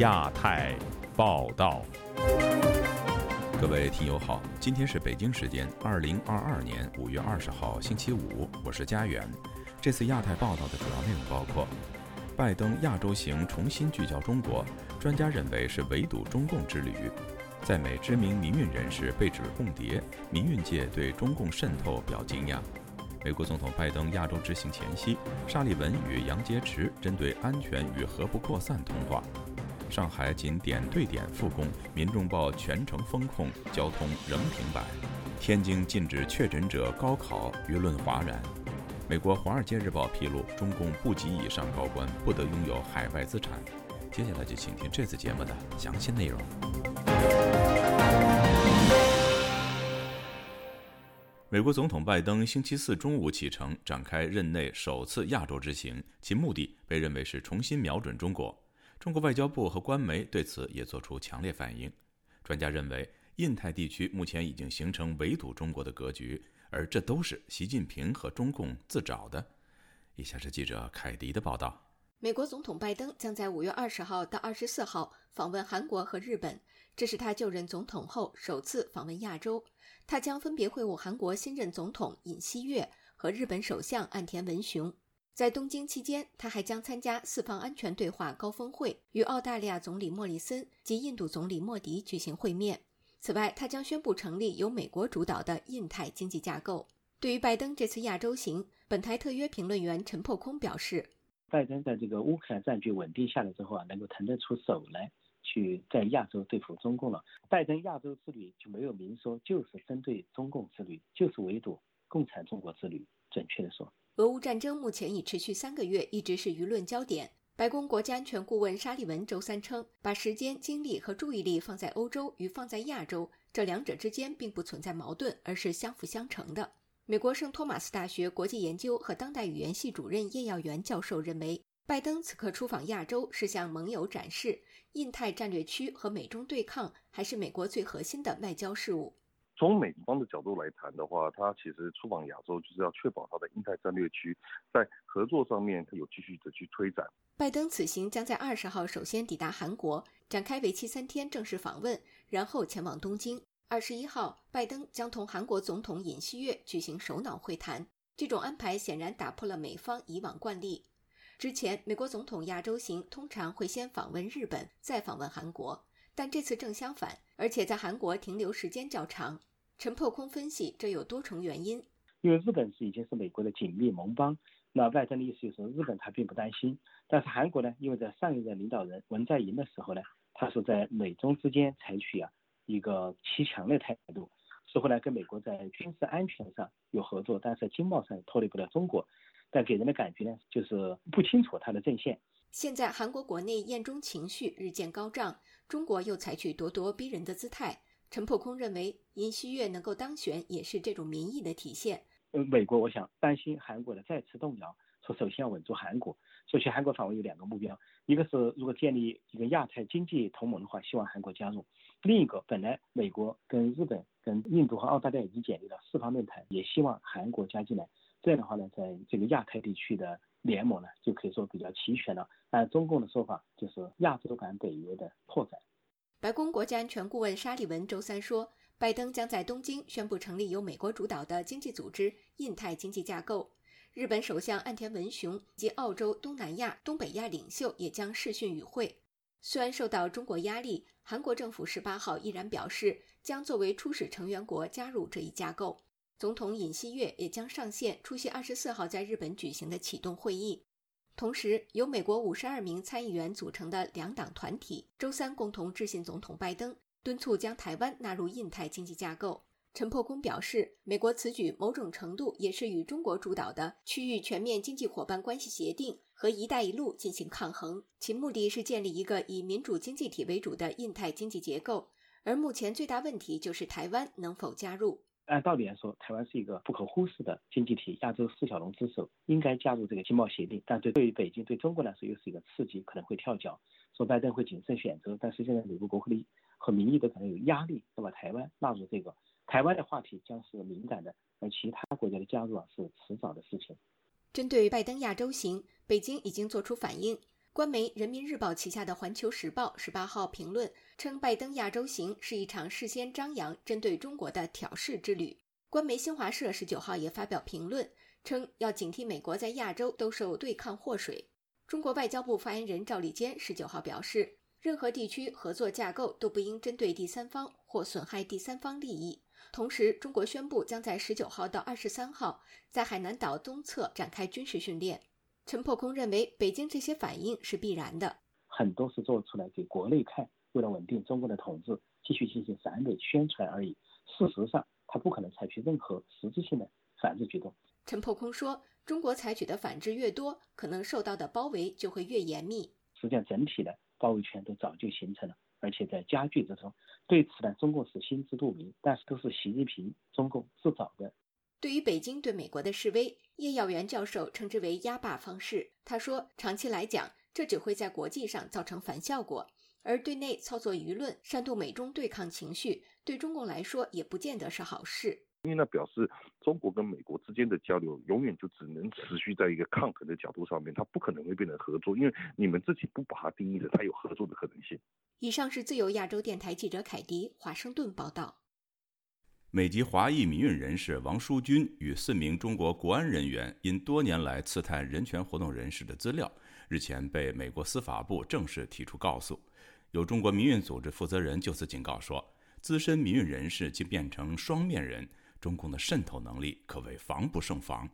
亚太报道，各位听友好，今天是北京时间二零二二年五月二十号星期五，我是佳远。这次亚太报道的主要内容包括：拜登亚洲行重新聚焦中国，专家认为是围堵中共之旅；在美知名民运人士被指共谍，民运界对中共渗透表惊讶。美国总统拜登亚洲之行前夕，沙利文与杨洁篪针对安全与核不扩散通话。上海仅点对点复工，民众报全城封控，交通仍停摆。天津禁止确诊者高考，舆论哗然。美国《华尔街日报》披露，中共部级以上高官不得拥有海外资产。接下来就请听这次节目的详细内容。美国总统拜登星期四中午启程，展开任内首次亚洲之行，其目的被认为是重新瞄准中国。中国外交部和官媒对此也作出强烈反应。专家认为，印太地区目前已经形成围堵中国的格局，而这都是习近平和中共自找的。以下是记者凯迪的报道：美国总统拜登将在五月二十号到二十四号访问韩国和日本，这是他就任总统后首次访问亚洲。他将分别会晤韩国新任总统尹锡悦和日本首相岸田文雄。在东京期间，他还将参加四方安全对话高峰会，与澳大利亚总理莫里森及印度总理莫迪举行会面。此外，他将宣布成立由美国主导的印太经济架构。对于拜登这次亚洲行，本台特约评论员陈破空表示：“拜登在这个乌克兰战局稳定下来之后啊，能够腾得出手来，去在亚洲对付中共了。拜登亚洲之旅就没有明说，就是针对中共之旅，就是围堵共产中国之旅。准确的说。”俄乌战争目前已持续三个月，一直是舆论焦点。白宫国家安全顾问沙利文周三称，把时间、精力和注意力放在欧洲与放在亚洲这两者之间并不存在矛盾，而是相辅相成的。美国圣托马斯大学国际研究和当代语言系主任叶耀元教授认为，拜登此刻出访亚洲是向盟友展示，印太战略区和美中对抗还是美国最核心的外交事务。从美方的角度来谈的话，他其实出访亚洲就是要确保他的印太战略区在合作上面有继续的去推展。拜登此行将在二十号首先抵达韩国，展开为期三天正式访问，然后前往东京。二十一号，拜登将同韩国总统尹锡悦举行首脑会谈。这种安排显然打破了美方以往惯例。之前，美国总统亚洲行通常会先访问日本，再访问韩国，但这次正相反，而且在韩国停留时间较长。陈破空分析，这有多重原因。因为日本是已经是美国的紧密盟邦，那拜登的意思就是，日本他并不担心。但是韩国呢，因为在上一任领导人文在寅的时候呢，他是在美中之间采取啊一个欺强的态度，似乎呢跟美国在军事安全上有合作，但是经贸上脱离不了中国。但给人的感觉呢，就是不清楚他的阵线。现在韩国国内厌中情绪日渐高涨，中国又采取咄咄逼人的姿态。陈破空认为，尹锡悦能够当选也是这种民意的体现。呃，美国我想担心韩国的再次动摇，说首先要稳住韩国。所以去韩国访问有两个目标，一个是如果建立一个亚太经济同盟的话，希望韩国加入；另一个，本来美国跟日本、跟印度和澳大利亚已经建立了四方论坛，也希望韩国加进来。这样的话呢，在这个亚太地区的联盟呢，就可以说比较齐全了。按中共的说法，就是亚洲版北约的拓展。白宫国家安全顾问沙利文周三说，拜登将在东京宣布成立由美国主导的经济组织——印太经济架构。日本首相岸田文雄及澳洲、东南亚、东北亚领袖也将视讯与会。虽然受到中国压力，韩国政府十八号依然表示将作为初始成员国加入这一架构。总统尹锡悦也将上线出席二十四号在日本举行的启动会议。同时，由美国五十二名参议员组成的两党团体周三共同致信总统拜登，敦促将台湾纳入印太经济架构。陈破空表示，美国此举某种程度也是与中国主导的区域全面经济伙伴关系协定和“一带一路”进行抗衡，其目的是建立一个以民主经济体为主的印太经济结构。而目前最大问题就是台湾能否加入。按道理来说，台湾是一个不可忽视的经济体，亚洲四小龙之首，应该加入这个经贸协定。但对对于北京、对中国来说，又是一个刺激，可能会跳脚。说拜登会谨慎选择，但是现在美国国会和民意都可能有压力，要把台湾纳入这个。台湾的话题将是敏感的，而其他国家的加入啊是迟早的事情。针对拜登亚洲行，北京已经做出反应。官媒《人民日报》旗下的《环球时报》十八号评论称，拜登亚洲行是一场事先张扬针对中国的挑事之旅。官媒新华社十九号也发表评论称，要警惕美国在亚洲兜售对抗祸水。中国外交部发言人赵立坚十九号表示，任何地区合作架构都不应针对第三方或损害第三方利益。同时，中国宣布将在十九号到二十三号在海南岛东侧展开军事训练。陈破空认为，北京这些反应是必然的，很多是做出来给国内看，为了稳定中国的统治，继续进行反美宣传而已。事实上，他不可能采取任何实质性的反制举动。陈破空说，中国采取的反制越多，可能受到的包围就会越严密。实际上，整体的包围圈都早就形成了，而且在加剧之中。对此呢，中共是心知肚明，但是都是习近平中共自找的。对于北京对美国的示威，叶耀元教授称之为“压霸方式”。他说，长期来讲，这只会在国际上造成反效果，而对内操作舆论、煽动美中对抗情绪，对中共来说也不见得是好事。因为那表示中国跟美国之间的交流永远就只能持续在一个抗衡的角度上面，它不可能会变成合作，因为你们自己不把它定义的，它有合作的可能性。以上是自由亚洲电台记者凯迪华盛顿报道。美籍华裔民运人士王淑君与四名中国国安人员因多年来刺探人权活动人士的资料，日前被美国司法部正式提出告诉。有中国民运组织负责人就此警告说，资深民运人士竟变成双面人，中共的渗透能力可谓防不胜防。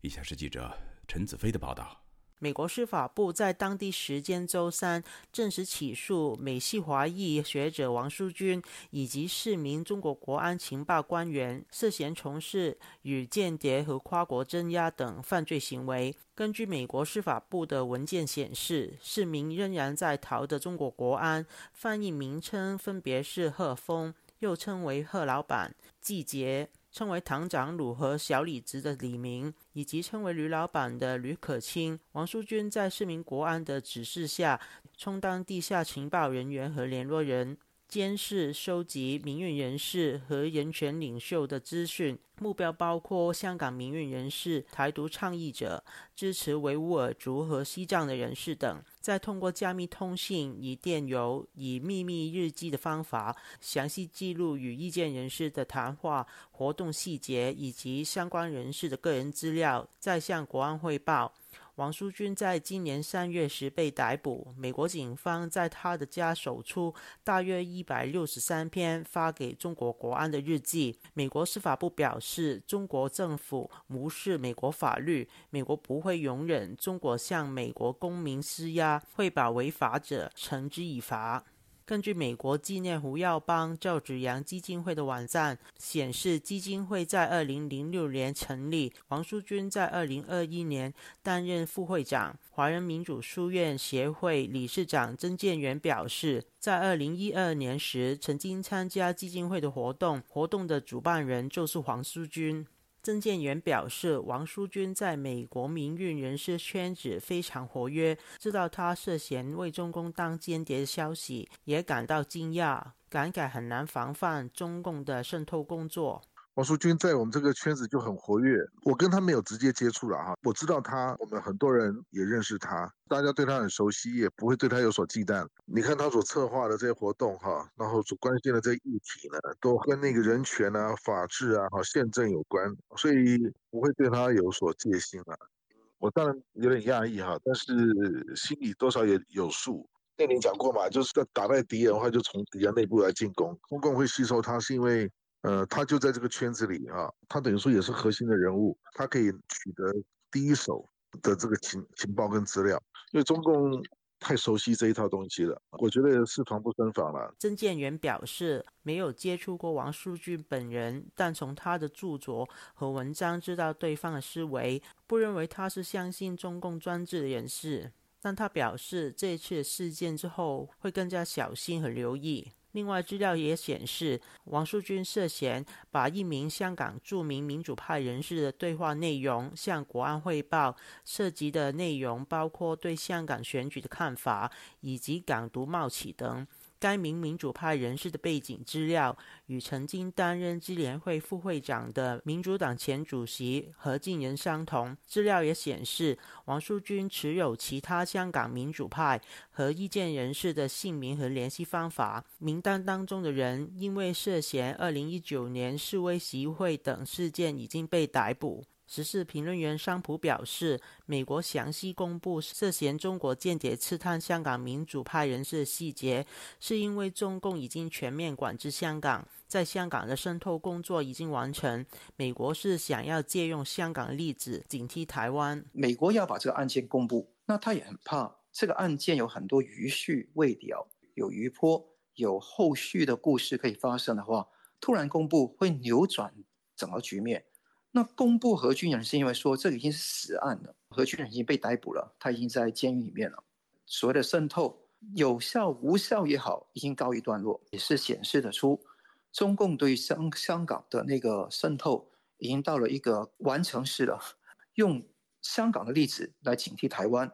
以下是记者陈子飞的报道。美国司法部在当地时间周三正式起诉美系华裔学者王淑君以及四名中国国安情报官员涉嫌从事与间谍和跨国镇压等犯罪行为。根据美国司法部的文件显示，四名仍然在逃的中国国安翻译名称分别是贺峰，又称为贺老板、季杰。称为堂长鲁和小李子的李明，以及称为吕老板的吕可清、王淑君，在市民国安的指示下，充当地下情报人员和联络人。监视、收集民运人士和人权领袖的资讯，目标包括香港民运人士、台独倡议者、支持维吾尔族和西藏的人士等。再通过加密通信、以电邮、以秘密日记的方法，详细记录与意见人士的谈话、活动细节以及相关人士的个人资料，再向国安汇报。王淑君在今年三月时被逮捕。美国警方在他的家搜出大约一百六十三篇发给中国国安的日记。美国司法部表示，中国政府无视美国法律，美国不会容忍中国向美国公民施压，会把违法者绳之以法。根据美国纪念胡耀邦赵子阳基金会的网站显示，基金会在二零零六年成立，王淑君在二零二一年担任副会长。华人民主书院协会理事长曾建元表示，在二零一二年时曾经参加基金会的活动，活动的主办人就是黄淑君。曾建元表示，王淑君在美国民运人士圈子非常活跃，知道他涉嫌为中共当间谍的消息，也感到惊讶，感慨很难防范中共的渗透工作。王淑君在我们这个圈子就很活跃，我跟他没有直接接触了哈，我知道他，我们很多人也认识他，大家对他很熟悉，也不会对他有所忌惮。你看他所策划的这些活动哈，然后所关心的这些议题呢，都跟那个人权啊、法治啊、哈宪政有关，所以不会对他有所戒心啊。我当然有点讶异哈，但是心里多少也有数。那你讲过嘛，就是要打败敌人的话，就从敌人内部来进攻。中共会吸收他，是因为。呃，他就在这个圈子里啊，他等于说也是核心的人物，他可以取得第一手的这个情情报跟资料，因为中共太熟悉这一套东西了，我觉得是防不胜防了。曾建元表示，没有接触过王淑君本人，但从他的著作和文章知道对方的思维，不认为他是相信中共专制的人士。但他表示，这次事件之后会更加小心和留意。另外，资料也显示，王淑君涉嫌把一名香港著名民主派人士的对话内容向国安汇报，涉及的内容包括对香港选举的看法以及港独冒起等。该名民主派人士的背景资料与曾经担任支联会副会长的民主党前主席何敬仁相同。资料也显示，王淑君持有其他香港民主派和意见人士的姓名和联系方法。名单当中的人因为涉嫌二零一九年示威集会等事件已经被逮捕。时事评论员桑普表示，美国详细公布涉嫌中国间谍刺探香港民主派人士的细节，是因为中共已经全面管制香港，在香港的渗透工作已经完成。美国是想要借用香港例子警惕台湾。美国要把这个案件公布，那他也很怕这个案件有很多余绪未了，有余波，有后续的故事可以发生的话，突然公布会扭转整个局面。那公布何俊仁是因为说这已经是死案了，何俊仁已经被逮捕了，他已经在监狱里面了。所谓的渗透有效无效也好，已经告一段落，也是显示得出中共对香香港的那个渗透已经到了一个完成式了。用香港的例子来警惕台湾，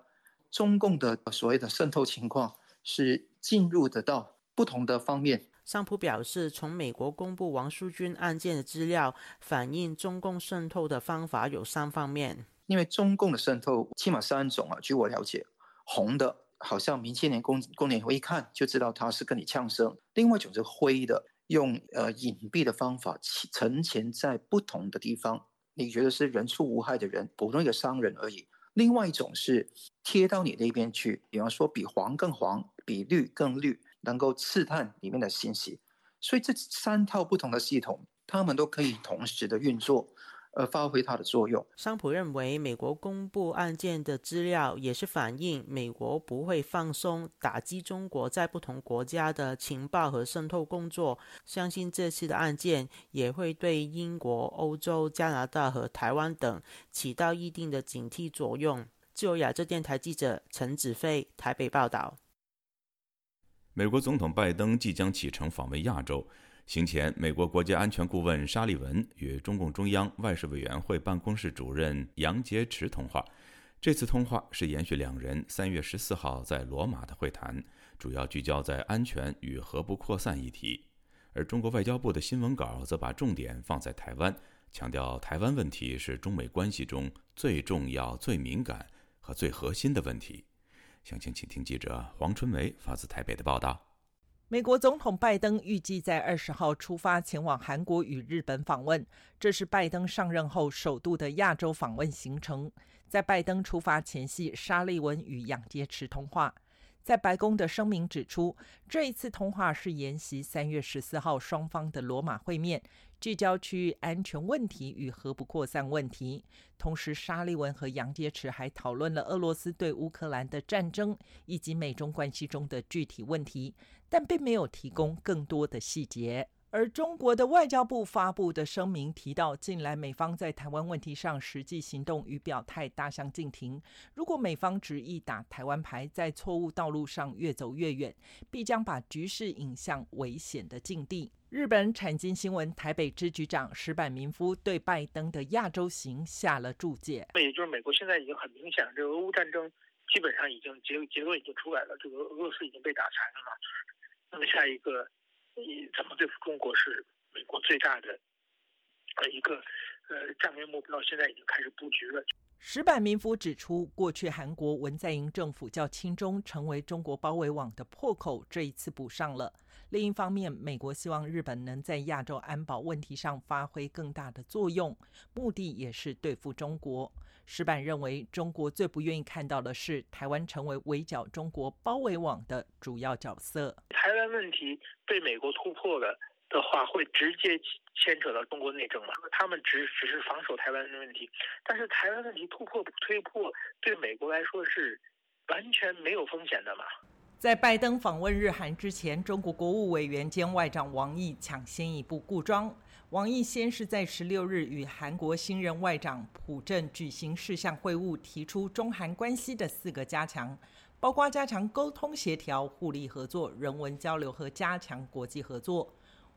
中共的所谓的渗透情况是进入得到不同的方面。桑普表示，从美国公布王淑军案件的资料，反映中共渗透的方法有三方面。因为中共的渗透起码三种啊，据我了解，红的，好像民青年工工联会一看就知道他是跟你呛声；另外一种是灰的，用呃隐蔽的方法沉潜在不同的地方，你觉得是人畜无害的人，普通一个商人而已；另外一种是贴到你那边去，比方说比黄更黄，比绿更绿。能够刺探里面的信息，所以这三套不同的系统，他们都可以同时的运作，而发挥它的作用。桑普认为，美国公布案件的资料，也是反映美国不会放松打击中国在不同国家的情报和渗透工作。相信这次的案件也会对英国、欧洲、加拿大和台湾等起到一定的警惕作用。自由亚洲电台记者陈子飞台北报道。美国总统拜登即将启程访问亚洲。行前，美国国家安全顾问沙利文与中共中央外事委员会办公室主任杨洁篪通话。这次通话是延续两人三月十四号在罗马的会谈，主要聚焦在安全与核不扩散议题。而中国外交部的新闻稿则把重点放在台湾，强调台湾问题是中美关系中最重要、最敏感和最核心的问题。详情，请听记者黄春梅发自台北的报道。美国总统拜登预计在二十号出发前往韩国与日本访问，这是拜登上任后首度的亚洲访问行程。在拜登出发前夕，沙利文与杨洁篪通话。在白宫的声明指出，这一次通话是沿袭三月十四号双方的罗马会面。聚焦区域安全问题与核不扩散问题。同时，沙利文和杨洁篪还讨论了俄罗斯对乌克兰的战争以及美中关系中的具体问题，但并没有提供更多的细节。而中国的外交部发布的声明提到，近来美方在台湾问题上实际行动与表态大相径庭。如果美方执意打台湾牌，在错误道路上越走越远，必将把局势引向危险的境地。日本产经新闻台北支局长石坂民夫对拜登的亚洲行下了注解。那也就是美国现在已经很明显，这个俄乌战争基本上已经结结论已经出来了，这个俄罗斯已经被打残了嘛。那么下一个。你怎么对付中国是美国最大的呃一个呃战略目标，现在已经开始布局了。石板民夫指出，过去韩国文在寅政府较亲中，成为中国包围网的破口，这一次补上了。另一方面，美国希望日本能在亚洲安保问题上发挥更大的作用，目的也是对付中国。石板认为，中国最不愿意看到的是台湾成为围剿中国包围网的主要角色。台湾问题被美国突破了的话，会直接牵扯到中国内政嘛？他们只只是防守台湾的问题，但是台湾问题突破不推破，对美国来说是完全没有风险的嘛？在拜登访问日韩之前，中国国务委员兼外长王毅抢先一步固装。王毅先是在十六日与韩国新任外长朴正举行事项会晤，提出中韩关系的四个加强，包括加强沟通协调、互利合作、人文交流和加强国际合作。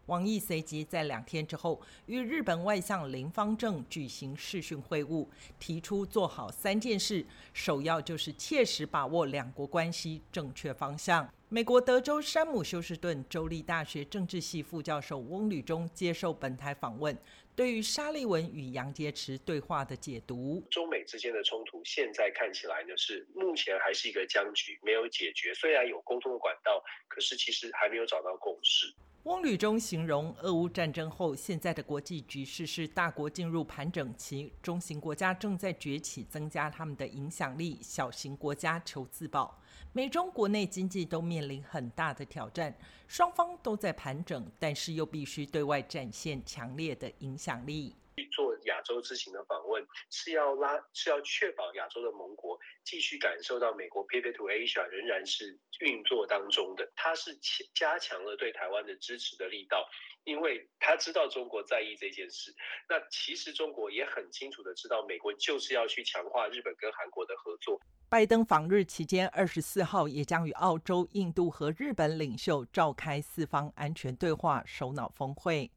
王毅随即在两天之后与日本外相林方正举行视讯会晤，提出做好三件事，首要就是切实把握两国关系正确方向。美国德州山姆休斯顿州立大学政治系副教授翁履中接受本台访问，对于沙利文与杨洁篪对话的解读：中美之间的冲突现在看起来呢是目前还是一个僵局，没有解决。虽然有沟通的管道，可是其实还没有找到共识。翁旅中形容，俄乌战争后，现在的国际局势是大国进入盘整期，中型国家正在崛起，增加他们的影响力；小型国家求自保。美中国内经济都面临很大的挑战，双方都在盘整，但是又必须对外展现强烈的影响力。去做亚洲之行的访问，是要拉，是要确保亚洲的盟国继续感受到美国 Pivot to Asia 仍然是运作当中的。他是加强了对台湾的支持的力道，因为他知道中国在意这件事。那其实中国也很清楚的知道，美国就是要去强化日本跟韩国的合作。拜登访日期间，二十四号也将与澳洲、印度和日本领袖召开四方安全对话首脑峰会。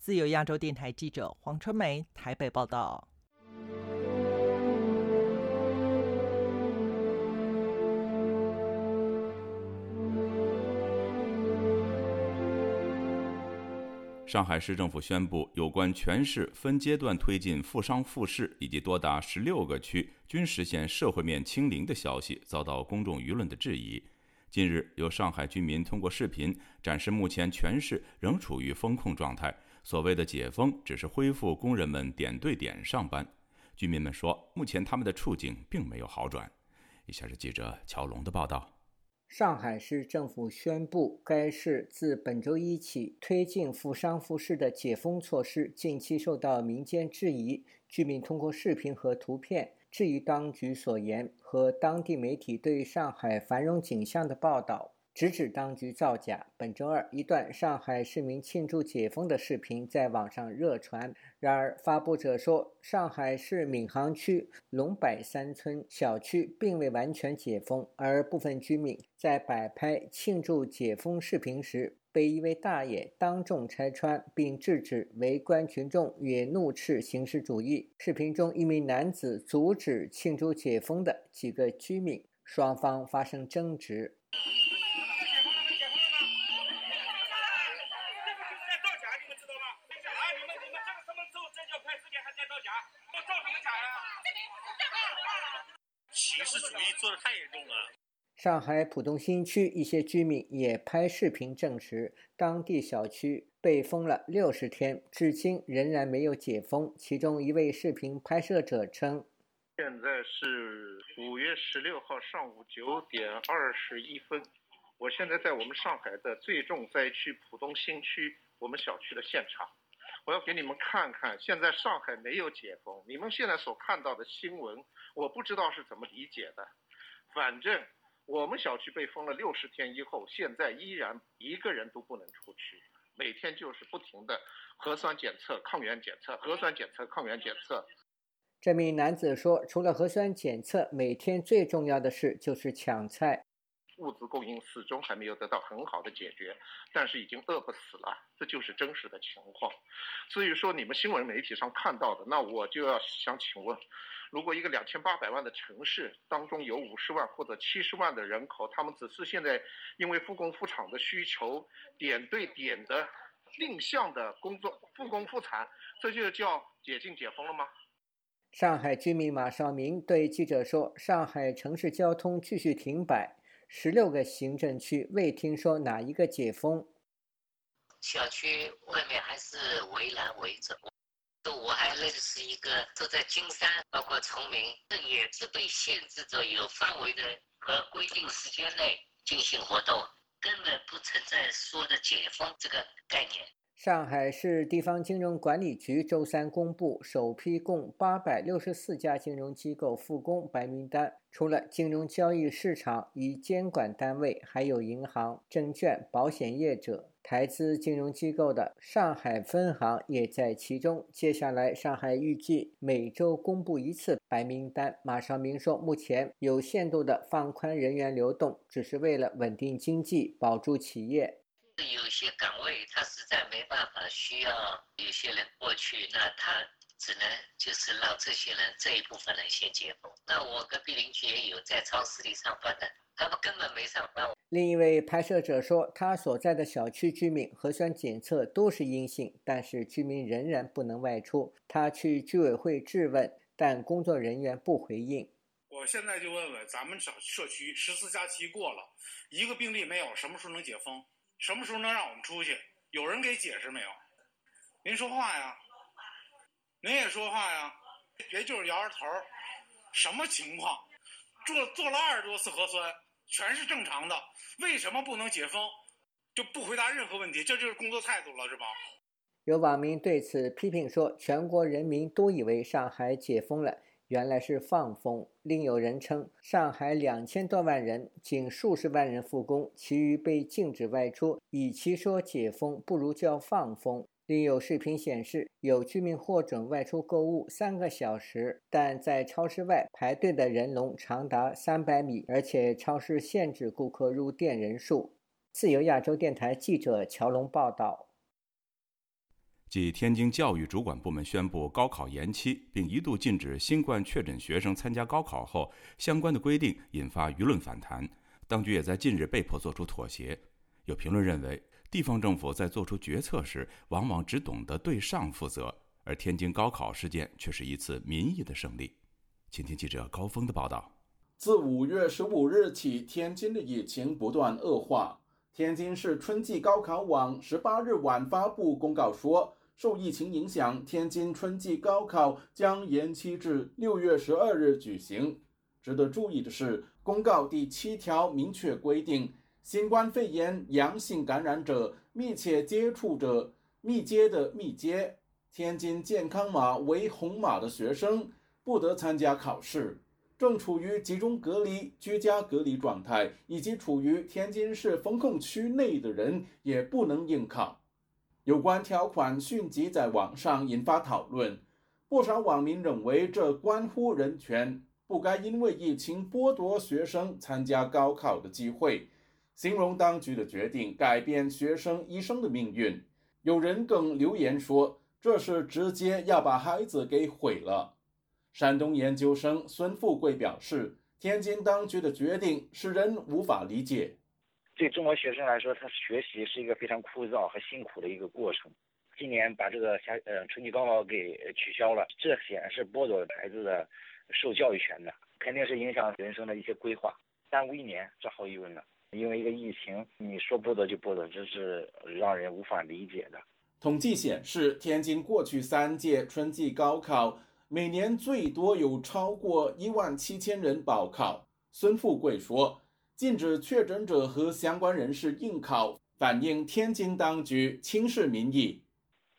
自由亚洲电台记者黄春梅台北报道。上海市政府宣布，有关全市分阶段推进复商复市以及多达十六个区均实现社会面清零的消息，遭到公众舆论的质疑。近日，有上海居民通过视频展示，目前全市仍处于封控状态。所谓的解封，只是恢复工人们点对点上班。居民们说，目前他们的处境并没有好转。以下是记者乔龙的报道：上海市政府宣布，该市自本周一起推进复商复市的解封措施，近期受到民间质疑。居民通过视频和图片质疑当局所言和当地媒体对上海繁荣景象的报道。直指当局造假。本周二，一段上海市民庆祝解封的视频在网上热传。然而，发布者说，上海市闵行区龙柏三村小区并未完全解封，而部分居民在摆拍庆祝解封视频时，被一位大爷当众拆穿，并制止围观群众，也怒斥形式主义。视频中，一名男子阻止庆祝解封的几个居民，双方发生争执。上海浦东新区一些居民也拍视频证实，当地小区被封了六十天，至今仍然没有解封。其中一位视频拍摄者称：“现在是五月十六号上午九点二十一分，我现在在我们上海的最重灾区浦东新区我们小区的现场，我要给你们看看，现在上海没有解封。你们现在所看到的新闻，我不知道是怎么理解的，反正。”我们小区被封了六十天以后，现在依然一个人都不能出去，每天就是不停的核酸检测、抗原检测、核酸检测、抗原检测。这名男子说：“除了核酸检测，每天最重要的事就是抢菜。物资供应始终还没有得到很好的解决，但是已经饿不死了，这就是真实的情况。至于说，你们新闻媒体上看到的，那我就要想请问。”如果一个两千八百万的城市当中有五十万或者七十万的人口，他们只是现在因为复工复产的需求，点对点的定向的工作复工复产，这就叫解禁解封了吗？上海居民马少明对记者说：“上海城市交通继续停摆，十六个行政区未听说哪一个解封，小区外面还是围栏围着。”我还认识一个住在金山，包括崇明，这也是被限制着有范围的和规定时间内进行活动，根本不存在说的解封这个概念。上海市地方金融管理局周三公布首批共八百六十四家金融机构复工白名单，除了金融交易市场与监管单位，还有银行、证券、保险业者。台资金融机构的上海分行也在其中。接下来，上海预计每周公布一次白名单。马少明说，目前有限度的放宽人员流动，只是为了稳定经济，保住企业。有些岗位他实在没办法，需要有些人过去，那他只能就是让这些人这一部分人先解封。那我隔壁邻居也有在超市里上班的，他们根本没上班。另一位拍摄者说，他所在的小区居民核酸检测都是阴性，但是居民仍然不能外出。他去居委会质问，但工作人员不回应。我现在就问问咱们小社区十四加七过了，一个病例没有，什么时候能解封？什么时候能让我们出去？有人给解释没有？您说话呀！您也说话呀！别就是摇着头什么情况？做做了二十多次核酸，全是正常的，为什么不能解封？就不回答任何问题，这就是工作态度了，是吧？有网民对此批评说：“全国人民都以为上海解封了。”原来是放风。另有人称，上海两千多万人，仅数十万人复工，其余被禁止外出。与其说解封，不如叫放风。另有视频显示，有居民获准外出购物三个小时，但在超市外排队的人龙长达三百米，而且超市限制顾客入店人数。自由亚洲电台记者乔龙报道。继天津教育主管部门宣布高考延期，并一度禁止新冠确诊学生参加高考后，相关的规定引发舆论反弹。当局也在近日被迫做出妥协。有评论认为，地方政府在做出决策时，往往只懂得对上负责，而天津高考事件却是一次民意的胜利。请听记者高峰的报道：自五月十五日起，天津的疫情不断恶化。天津市春季高考网十八日晚发布公告说。受疫情影响，天津春季高考将延期至六月十二日举行。值得注意的是，公告第七条明确规定，新冠肺炎阳性感染者、密切接触者、密接的密接、天津健康码为红码的学生不得参加考试。正处于集中隔离、居家隔离状态以及处于天津市封控区内的人也不能应考。有关条款迅即在网上引发讨论，不少网民认为这关乎人权，不该因为疫情剥夺学生参加高考的机会，形容当局的决定改变学生一生的命运。有人更留言说，这是直接要把孩子给毁了。山东研究生孙富贵表示，天津当局的决定使人无法理解。对中国学生来说，他学习是一个非常枯燥和辛苦的一个过程。今年把这个夏呃春季高考给取消了，这显然是剥夺了孩子的受教育权的，肯定是影响人生的一些规划，耽误一年，这毫无疑问的。因为一个疫情，你说不得就不得，这是让人无法理解的。统计显示，天津过去三届春季高考每年最多有超过一万七千人报考。孙富贵说。禁止确诊者和相关人士应考，反映天津当局轻视民意。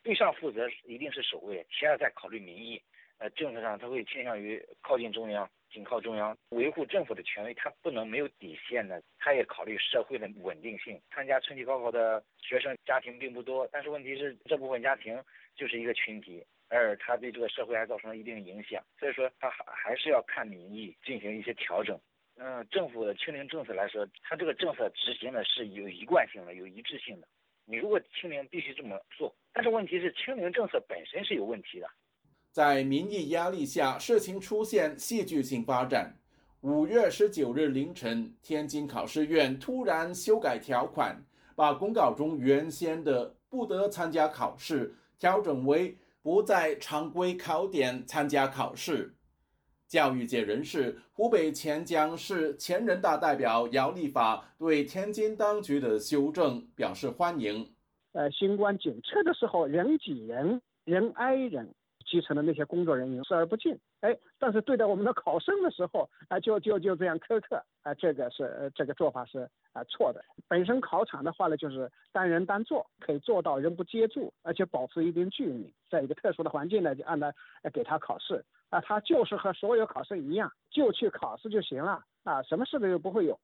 对上负责一定是首位，其二再考虑民意。呃，政策上他会倾向于靠近中央，紧靠中央，维护政府的权威，他不能没有底线的。他也考虑社会的稳定性。参加春季高考的学生家庭并不多，但是问题是这部分家庭就是一个群体，而他对这个社会还造成了一定影响。所以说，他还还是要看民意进行一些调整。嗯，政府的清零政策来说，它这个政策执行的是有一贯性的、有一致性的。你如果清零，必须这么做。但是问题是，清零政策本身是有问题的。在民意压力下，事情出现戏剧性发展。五月十九日凌晨，天津考试院突然修改条款，把公告中原先的不得参加考试调整为不在常规考点参加考试。教育界人士、湖北潜江市前人大代表姚立法对天津当局的修正表示欢迎。呃，新冠检测的时候人挤人，人挨人，基层的那些工作人员视而不见。哎，但是对待我们的考生的时候，啊，就就就这样苛刻，啊，这个是这个做法是啊错的。本身考场的话呢，就是单人单坐，可以做到人不接触，而且保持一定距离，在一个特殊的环境呢，就按照给他考试。啊，他就是和所有考生一样，就去考试就行了啊，什么事都又不会有。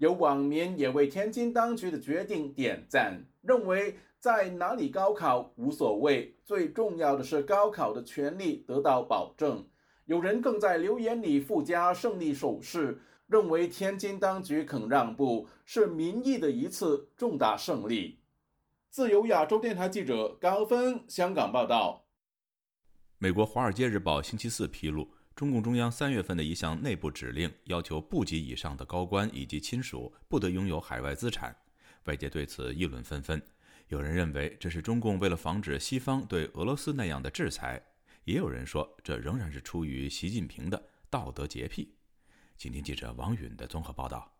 有网民也为天津当局的决定点赞，认为在哪里高考无所谓，最重要的是高考的权利得到保证。有人更在留言里附加胜利手势，认为天津当局肯让步是民意的一次重大胜利。自由亚洲电台记者高峰香港报道。美国《华尔街日报》星期四披露，中共中央三月份的一项内部指令要求部级以上的高官以及亲属不得拥有海外资产。外界对此议论纷纷，有人认为这是中共为了防止西方对俄罗斯那样的制裁，也有人说这仍然是出于习近平的道德洁癖。请听记者王允的综合报道。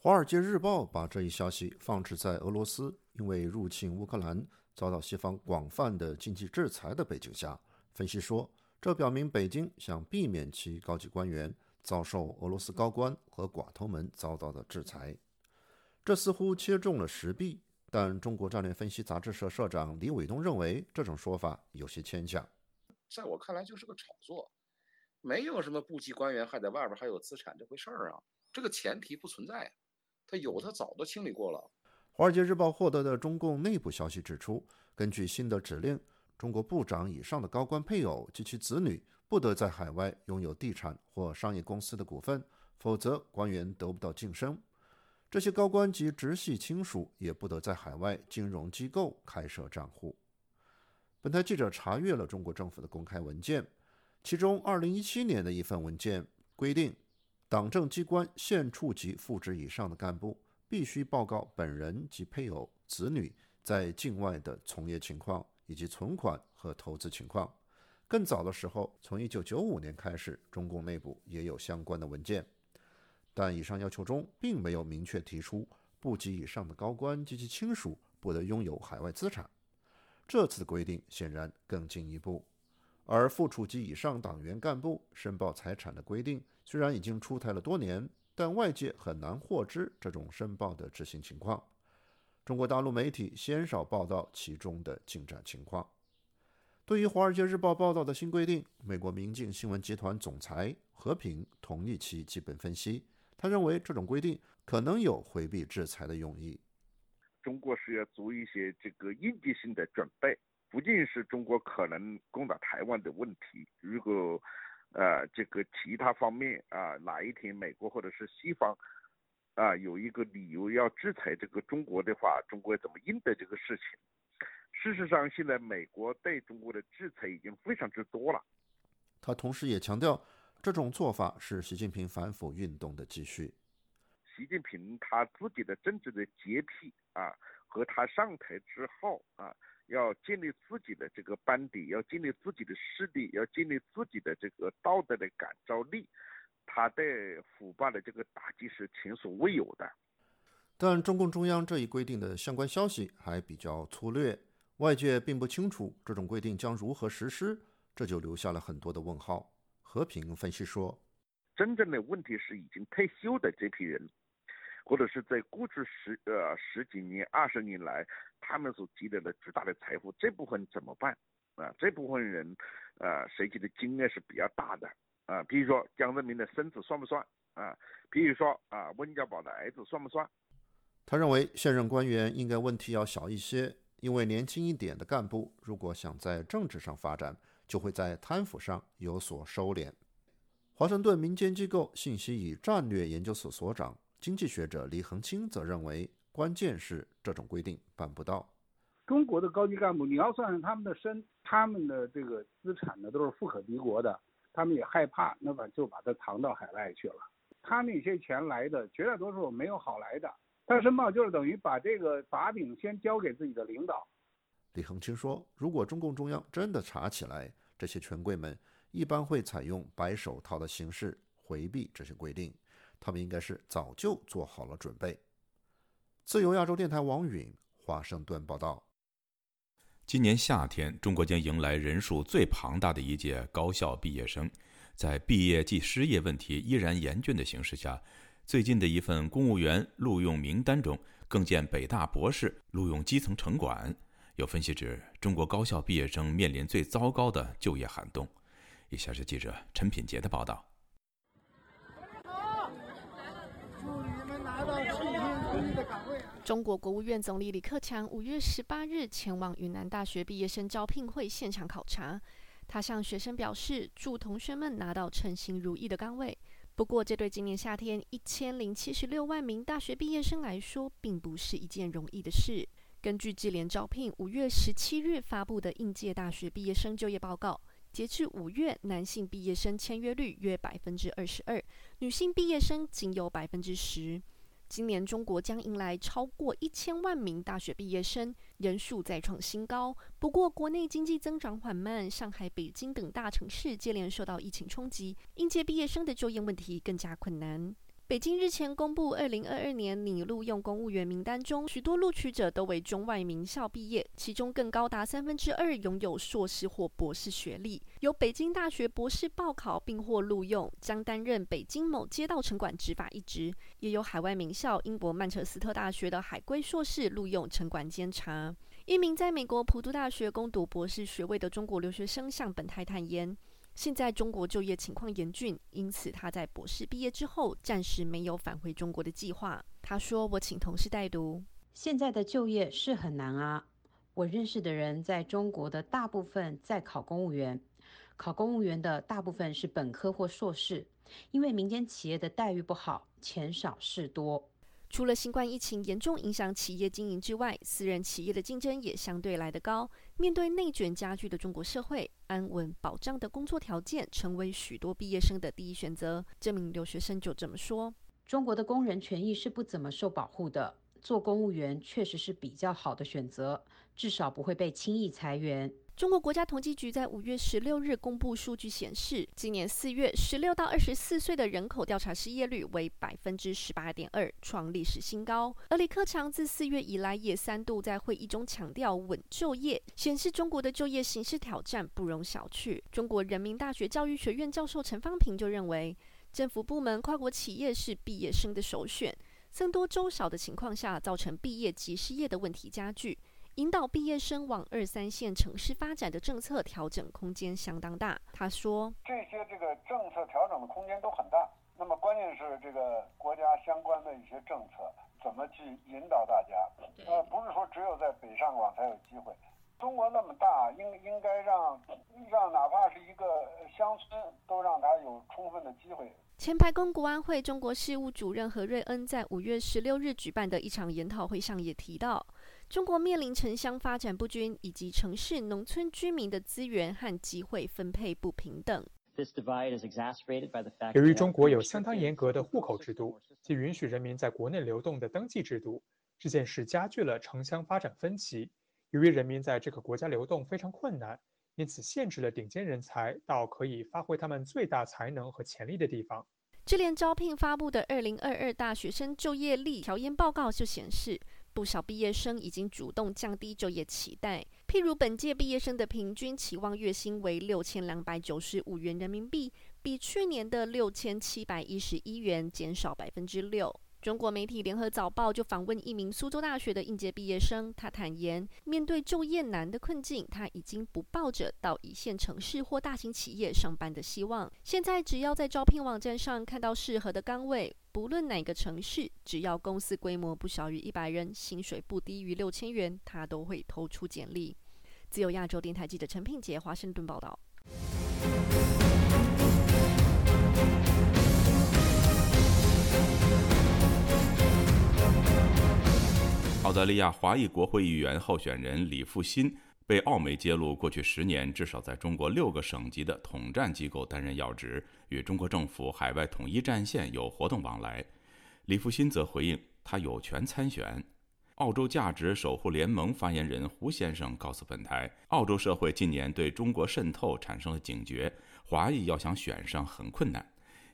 《华尔街日报》把这一消息放置在俄罗斯因为入侵乌克兰遭到西方广泛的经济制裁的背景下，分析说，这表明北京想避免其高级官员遭受俄罗斯高官和寡头们遭到的制裁。这似乎切中了时弊，但中国战略分析杂志社社长李伟东认为这种说法有些牵强。在我看来，就是个炒作，没有什么部级官员还在外边还有资产这回事儿啊，这个前提不存在。他有，他早都清理过了。《华尔街日报》获得的中共内部消息指出，根据新的指令，中国部长以上的高官配偶及其子女不得在海外拥有地产或商业公司的股份，否则官员得不到晋升。这些高官及直系亲属也不得在海外金融机构开设账户。本台记者查阅了中国政府的公开文件，其中2017年的一份文件规定，党政机关县处级副职以上的干部必须报告本人及配偶、子女在境外的从业情况以及存款和投资情况。更早的时候，从1995年开始，中共内部也有相关的文件。但以上要求中并没有明确提出部级以上的高官及其亲属不得拥有海外资产。这次规定显然更进一步，而副处级以上党员干部申报财产的规定虽然已经出台了多年，但外界很难获知这种申报的执行情况。中国大陆媒体鲜少报道其中的进展情况。对于《华尔街日报》报道的新规定，美国明镜新闻集团总裁和平同意其基本分析。他认为这种规定可能有回避制裁的用意。中国是要做一些这个应急性的准备，不仅是中国可能攻打台湾的问题，如果呃这个其他方面啊哪一天美国或者是西方啊有一个理由要制裁这个中国的话，中国怎么应对这个事情？事实上，现在美国对中国的制裁已经非常之多了。他同时也强调。这种做法是习近平反腐运动的继续。习近平他自己的政治的洁癖啊，和他上台之后啊，要建立自己的这个班底，要建立自己的势力，要建立自己的这个道德的感召力，他对腐败的这个打击是前所未有的。但中共中央这一规定的相关消息还比较粗略，外界并不清楚这种规定将如何实施，这就留下了很多的问号。和平分析说，真正的问题是已经退休的这批人，或者是在过去十呃十几年、二十年来，他们所积累的巨大的财富，这部分怎么办？啊，这部分人，呃，涉及的金额是比较大的啊。比如说江泽民的孙子算不算？啊，比如说啊温家宝的儿子算不算？他认为现任官员应该问题要小一些，因为年轻一点的干部如果想在政治上发展。就会在贪腐上有所收敛。华盛顿民间机构信息与战略研究所所长、经济学者李恒清则认为，关键是这种规定办不到。中国的高级干部，你要算上他们的身、他们的这个资产呢，都是富可敌国的，他们也害怕，那么就把它藏到海外去了。他那些钱来的绝大多数没有好来的，他申报就是等于把这个把柄先交给自己的领导。李恒清说：“如果中共中央真的查起来，这些权贵们一般会采用白手套的形式回避这些规定。他们应该是早就做好了准备。”自由亚洲电台王允华盛顿报道：今年夏天，中国将迎来人数最庞大的一届高校毕业生。在毕业即失业问题依然严峻的形势下，最近的一份公务员录用名单中，更见北大博士录用基层城管。有分析指，中国高校毕业生面临最糟糕的就业寒冬。以下是记者陈品杰的报道。中国国务院总理李克强五月十八日前往云南大学毕业生招聘会现场考察，他向学生表示，祝同学们拿到称心如意的岗位。不过，这对今年夏天一千零七十六万名大学毕业生来说，并不是一件容易的事。根据智联招聘五月十七日发布的应届大学毕业生就业报告，截至五月，男性毕业生签约率约百分之二十二，女性毕业生仅有百分之十。今年中国将迎来超过一千万名大学毕业生，人数再创新高。不过，国内经济增长缓慢，上海、北京等大城市接连受到疫情冲击，应届毕业生的就业问题更加困难。北京日前公布，二零二二年拟录用公务员名单中，许多录取者都为中外名校毕业，其中更高达三分之二拥有硕士或博士学历。由北京大学博士报考并获录用，将担任北京某街道城管执法一职；也有海外名校英国曼彻斯特大学的海归硕士录用城管监察。一名在美国普渡大学攻读博士学位的中国留学生向本台坦言。现在中国就业情况严峻，因此他在博士毕业之后暂时没有返回中国的计划。他说：“我请同事代读。现在的就业是很难啊。我认识的人在中国的大部分在考公务员，考公务员的大部分是本科或硕士，因为民间企业的待遇不好，钱少事多。”除了新冠疫情严重影响企业经营之外，私人企业的竞争也相对来得高。面对内卷加剧的中国社会，安稳保障的工作条件成为许多毕业生的第一选择。这名留学生就这么说：“中国的工人权益是不怎么受保护的，做公务员确实是比较好的选择，至少不会被轻易裁员。”中国国家统计局在五月十六日公布数据显示，今年四月十六到二十四岁的人口调查失业率为百分之十八点二，创历史新高。而李克强自四月以来也三度在会议中强调稳就业，显示中国的就业形势挑战不容小觑。中国人民大学教育学院教授陈方平就认为，政府部门、跨国企业是毕业生的首选，僧多粥少的情况下，造成毕业即失业的问题加剧。引导毕业生往二三线城市发展的政策调整空间相当大。他说：“这些这个政策调整的空间都很大。那么关键是这个国家相关的一些政策怎么去引导大家？呃，不是说只有在北上广才有机会。中国那么大，应应该让让哪怕是一个乡村都让他有充分的机会。”前白宫国安会中国事务主任何瑞恩在五月十六日举办的一场研讨会上也提到。中国面临城乡发展不均，以及城市农村居民的资源和机会分配不平等。由于中国有相当严格的户口制度及允许人民在国内流动的登记制度，这件事加剧了城乡发展分歧。由于人民在这个国家流动非常困难，因此限制了顶尖人才到可以发挥他们最大才能和潜力的地方。智联招聘发布的《二零二二大学生就业力调研报告》就显示。不少毕业生已经主动降低就业期待，譬如本届毕业生的平均期望月薪为六千两百九十五元人民币，比去年的六千七百一十一元减少百分之六。中国媒体联合早报就访问一名苏州大学的应届毕业生，他坦言，面对就业难的困境，他已经不抱着到一线城市或大型企业上班的希望。现在只要在招聘网站上看到适合的岗位，不论哪个城市，只要公司规模不小于一百人，薪水不低于六千元，他都会投出简历。自由亚洲电台记者陈品杰华盛顿报道。澳大利亚华裔国会议员候选人李富新被澳媒揭露，过去十年至少在中国六个省级的统战机构担任要职，与中国政府海外统一战线有活动往来。李富新则回应，他有权参选。澳洲价值守护联盟发言人胡先生告诉本台，澳洲社会近年对中国渗透产生了警觉，华裔要想选上很困难。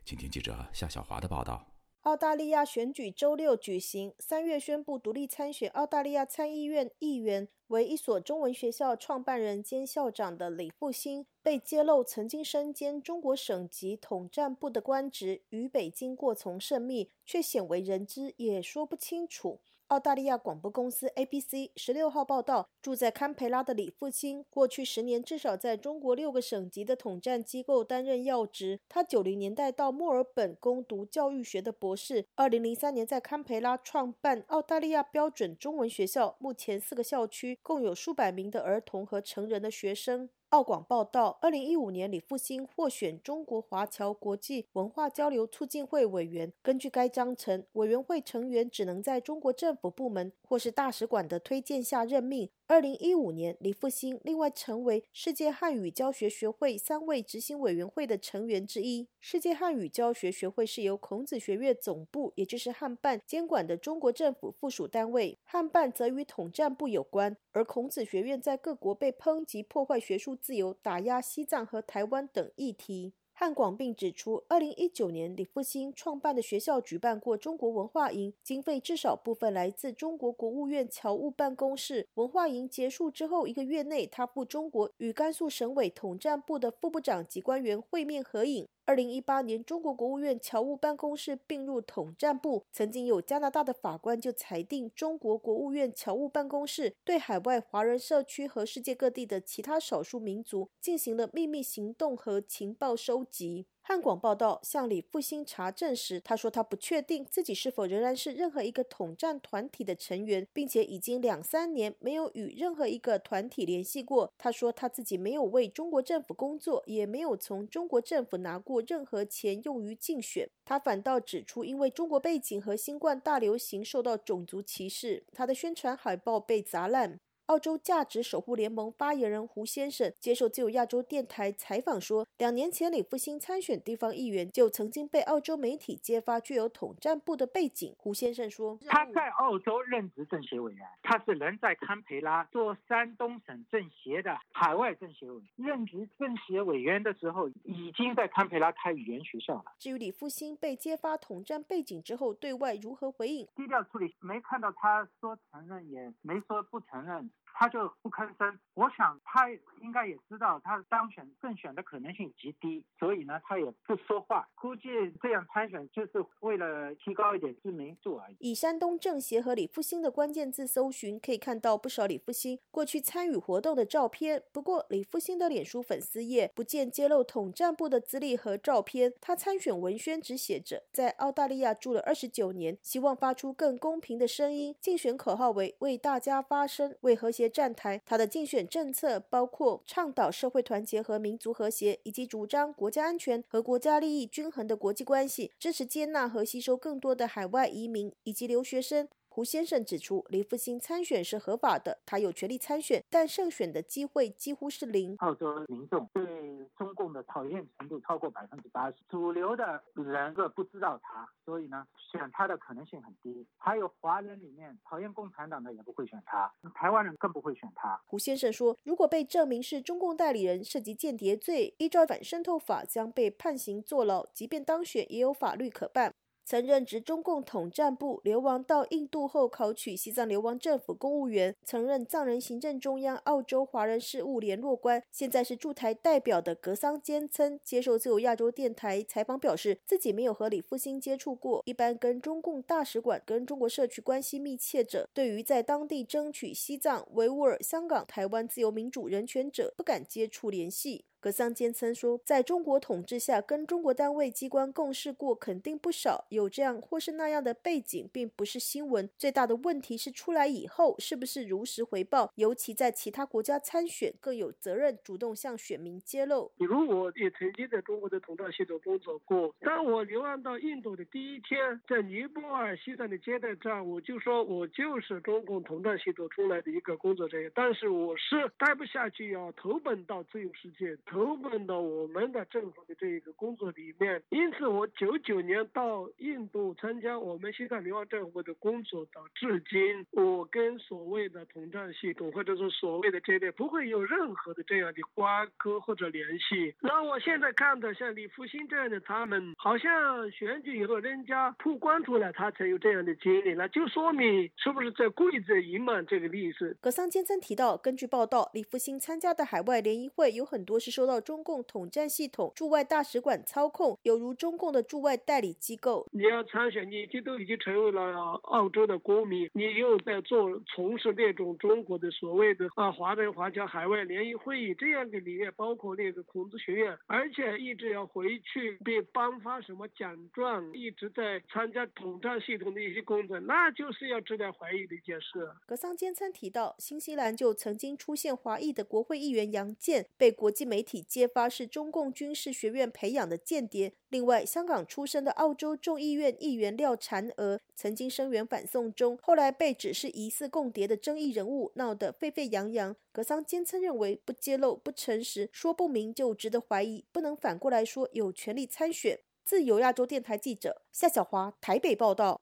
请听记者夏小华的报道。澳大利亚选举周六举行，三月宣布独立参选澳大利亚参议院议员为一所中文学校创办人兼校长的李复兴，被揭露曾经身兼中国省级统战部的官职，与北京过从甚密，却鲜为人知，也说不清楚。澳大利亚广播公司 ABC 十六号报道，住在堪培拉的李复兴，过去十年至少在中国六个省级的统战机构担任要职。他九零年代到墨尔本攻读教育学的博士，二零零三年在堪培拉创办澳大利亚标准中文学校，目前四个校区共有数百名的儿童和成人的学生。澳广报道，二零一五年李复兴获选中国华侨国际文化交流促进会委员。根据该章程，委员会成员只能在中国政府部门或是大使馆的推荐下任命。二零一五年，李复兴另外成为世界汉语教学学会三位执行委员会的成员之一。世界汉语教学学会是由孔子学院总部，也就是汉办监管的中国政府附属单位，汉办则与统战部有关。而孔子学院在各国被抨击破坏学术自由、打压西藏和台湾等议题。汉广并指出，二零一九年李复兴创办的学校举办过中国文化营，经费至少部分来自中国国务院侨务办公室。文化营结束之后一个月内，他赴中国与甘肃省委统战部的副部长及官员会面合影。二零一八年，中国国务院侨务办公室并入统战部。曾经有加拿大的法官就裁定，中国国务院侨务办公室对海外华人社区和世界各地的其他少数民族进行了秘密行动和情报收集。汉广报道向李复兴查证时，他说他不确定自己是否仍然是任何一个统战团体的成员，并且已经两三年没有与任何一个团体联系过。他说他自己没有为中国政府工作，也没有从中国政府拿过任何钱用于竞选。他反倒指出，因为中国背景和新冠大流行受到种族歧视，他的宣传海报被砸烂。澳洲价值守护联盟发言人胡先生接受自由亚洲电台采访说，两年前李复兴参选地方议员就曾经被澳洲媒体揭发具有统战部的背景。胡先生说，他在澳洲任职政协委员，他是人在堪培拉做山东省政协的海外政协委员。任职政协委员的时候，已经在堪培拉开语言学校了。至于李复兴被揭发统战背景之后，对外如何回应？低调处理，没看到他说承认，也没说不承认。他就不吭声，我想他应该也知道他当选胜选的可能性极低，所以呢，他也不说话。估计这样参选就是为了提高一点知名度而已。以山东政协和李复兴的关键字搜寻，可以看到不少李复兴过去参与活动的照片。不过，李复兴的脸书粉丝页不见揭露统战部的资历和照片。他参选文宣只写着在澳大利亚住了二十九年，希望发出更公平的声音。竞选口号为为大家发声，为和谐。站台，他的竞选政策包括倡导社会团结和民族和谐，以及主张国家安全和国家利益均衡的国际关系，支持接纳和吸收更多的海外移民以及留学生。胡先生指出，李复兴参选是合法的，他有权利参选，但胜选的机会几乎是零。澳洲民众对中共的讨厌程度超过百分之八十，主流的人个不知道他，所以呢，选他的可能性很低。还有华人里面讨厌共产党的也不会选他，台湾人更不会选他。胡先生说，如果被证明是中共代理人涉及间谍罪，依照反渗透法将被判刑坐牢，即便当选也有法律可办。曾任职中共统战部，流亡到印度后考取西藏流亡政府公务员，曾任藏人行政中央澳洲华人事务联络官，现在是驻台代表的格桑坚称接受自由亚洲电台采访，表示自己没有和李复兴接触过，一般跟中共大使馆跟中国社区关系密切者，对于在当地争取西藏、维吾尔、香港、台湾自由民主人权者，不敢接触联系。格桑坚称说，在中国统治下，跟中国单位机关共事过肯定不少，有这样或是那样的背景，并不是新闻。最大的问题是出来以后是不是如实回报，尤其在其他国家参选，更有责任主动向选民揭露。比如，我也曾经在中国的统战系统工作过。当我流亡到印度的第一天，在尼泊尔西藏的接待站，我就说我就是中共统战系统出来的一个工作人员，但是我是待不下去，要投奔到自由世界。投奔到我们的政府的这一个工作里面，因此我九九年到印度参加我们西藏流亡政府的工作到至今，我跟所谓的统战系统或者说所谓的这类不会有任何的这样的瓜葛或者联系。那我现在看到像李复兴这样的他们，好像选举以后人家曝光出来，他才有这样的经历，那就说明是不是在故意在隐瞒这个历史？格桑坚曾提到，根据报道，李复兴参加的海外联谊会有很多是。受到中共统战系统驻外大使馆操控，犹如中共的驻外代理机构。你要参选，你这都已经成为了澳洲的公民，你又在做从事那种中国的所谓的啊华人华侨海外联谊会议这样的理念，包括那个孔子学院，而且一直要回去被颁发什么奖状，一直在参加统战系统的一些工作，那就是要值得怀疑的一件事。格桑坚称提到，新西兰就曾经出现华裔的国会议员杨健被国际媒体体揭发是中共军事学院培养的间谍。另外，香港出生的澳洲众议院议员廖婵娥曾经声援反送中，后来被指是疑似共谍的争议人物，闹得沸沸扬扬。格桑坚称认为，不揭露、不诚实、说不明就值得怀疑，不能反过来说有权利参选。自由亚洲电台记者夏小华台北报道。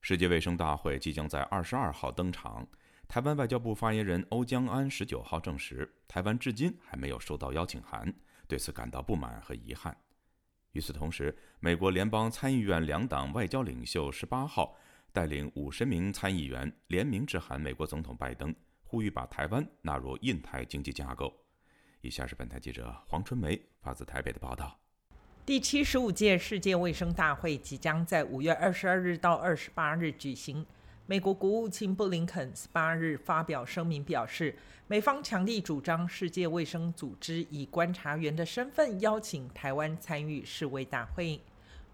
世界卫生大会即将在二十二号登场。台湾外交部发言人欧江安十九号证实，台湾至今还没有收到邀请函，对此感到不满和遗憾。与此同时，美国联邦参议院两党外交领袖十八号带领五十名参议员联名致函美国总统拜登，呼吁把台湾纳入印太经济架构。以下是本台记者黄春梅发自台北的报道。第七十五届世界卫生大会即将在五月二十二日到二十八日举行。美国国务卿布林肯十八日发表声明表示，美方强力主张世界卫生组织以观察员的身份邀请台湾参与世卫大会。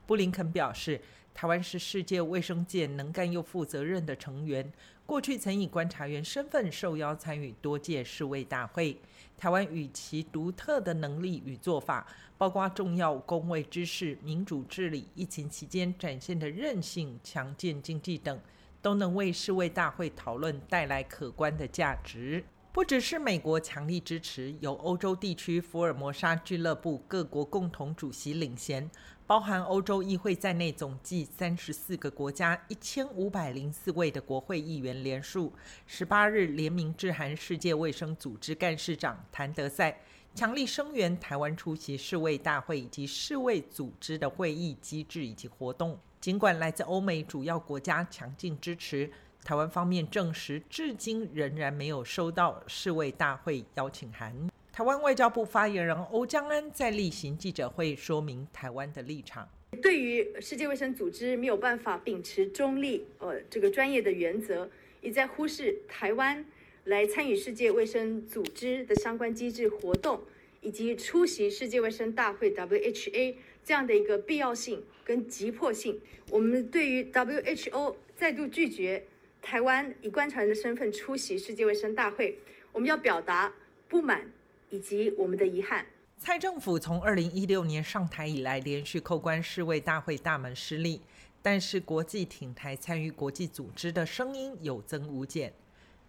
布林肯表示，台湾是世界卫生界能干又负责任的成员，过去曾以观察员身份受邀参与多届世卫大会。台湾与其独特的能力与做法，包括重要公卫知识、民主治理、疫情期间展现的韧性、强健经济等，都能为世卫大会讨论带来可观的价值。不只是美国强力支持，由欧洲地区福尔摩沙俱乐部各国共同主席领衔。包含欧洲议会在内，总计三十四个国家一千五百零四位的国会议员联署，十八日联名致函世界卫生组织干事长谭德赛，强力声援台湾出席世卫大会以及世卫组织的会议机制以及活动。尽管来自欧美主要国家强劲支持，台湾方面证实至今仍然没有收到世卫大会邀请函。台湾外交部发言人欧江安在例行记者会说明台湾的立场。对于世界卫生组织没有办法秉持中立、呃这个专业的原则，一再忽视台湾来参与世界卫生组织的相关机制活动，以及出席世界卫生大会 （WHA） 这样的一个必要性跟急迫性，我们对于 WHO 再度拒绝台湾以观察人的身份出席世界卫生大会，我们要表达不满。以及我们的遗憾。蔡政府从二零一六年上台以来，连续扣关世卫大会大门失利，但是国际挺台参与国际组织的声音有增无减。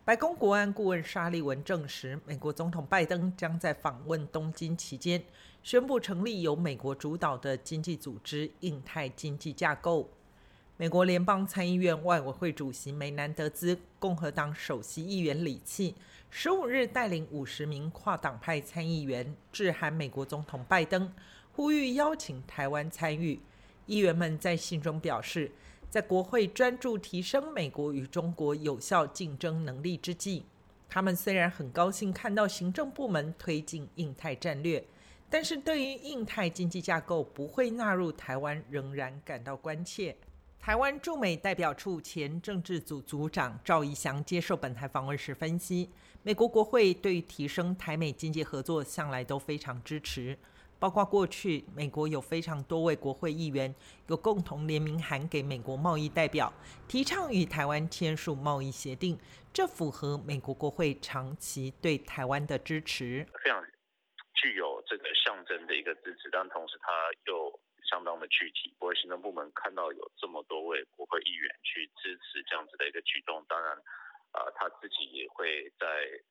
白宫国安顾问沙利文证实，美国总统拜登将在访问东京期间，宣布成立由美国主导的经济组织——印太经济架构。美国联邦参议院外委会主席梅南德兹、共和党首席议员李契十五日带领五十名跨党派参议员致函美国总统拜登，呼吁邀请台湾参与。议员们在信中表示，在国会专注提升美国与中国有效竞争能力之际，他们虽然很高兴看到行政部门推进印太战略，但是对于印太经济架构不会纳入台湾，仍然感到关切。台湾驻美代表处前政治组组长赵义祥接受本台访问时分析，美国国会对于提升台美经济合作向来都非常支持，包括过去美国有非常多位国会议员有共同联名函给美国贸易代表，提倡与台湾签署贸易协定，这符合美国国会长期对台湾的支持，非常具有这个象征的一个支持，但同时他又。相当的具体，国会行政部门看到有这么多位国会议员去支持这样子的一个举动，当然，呃，他自己也会在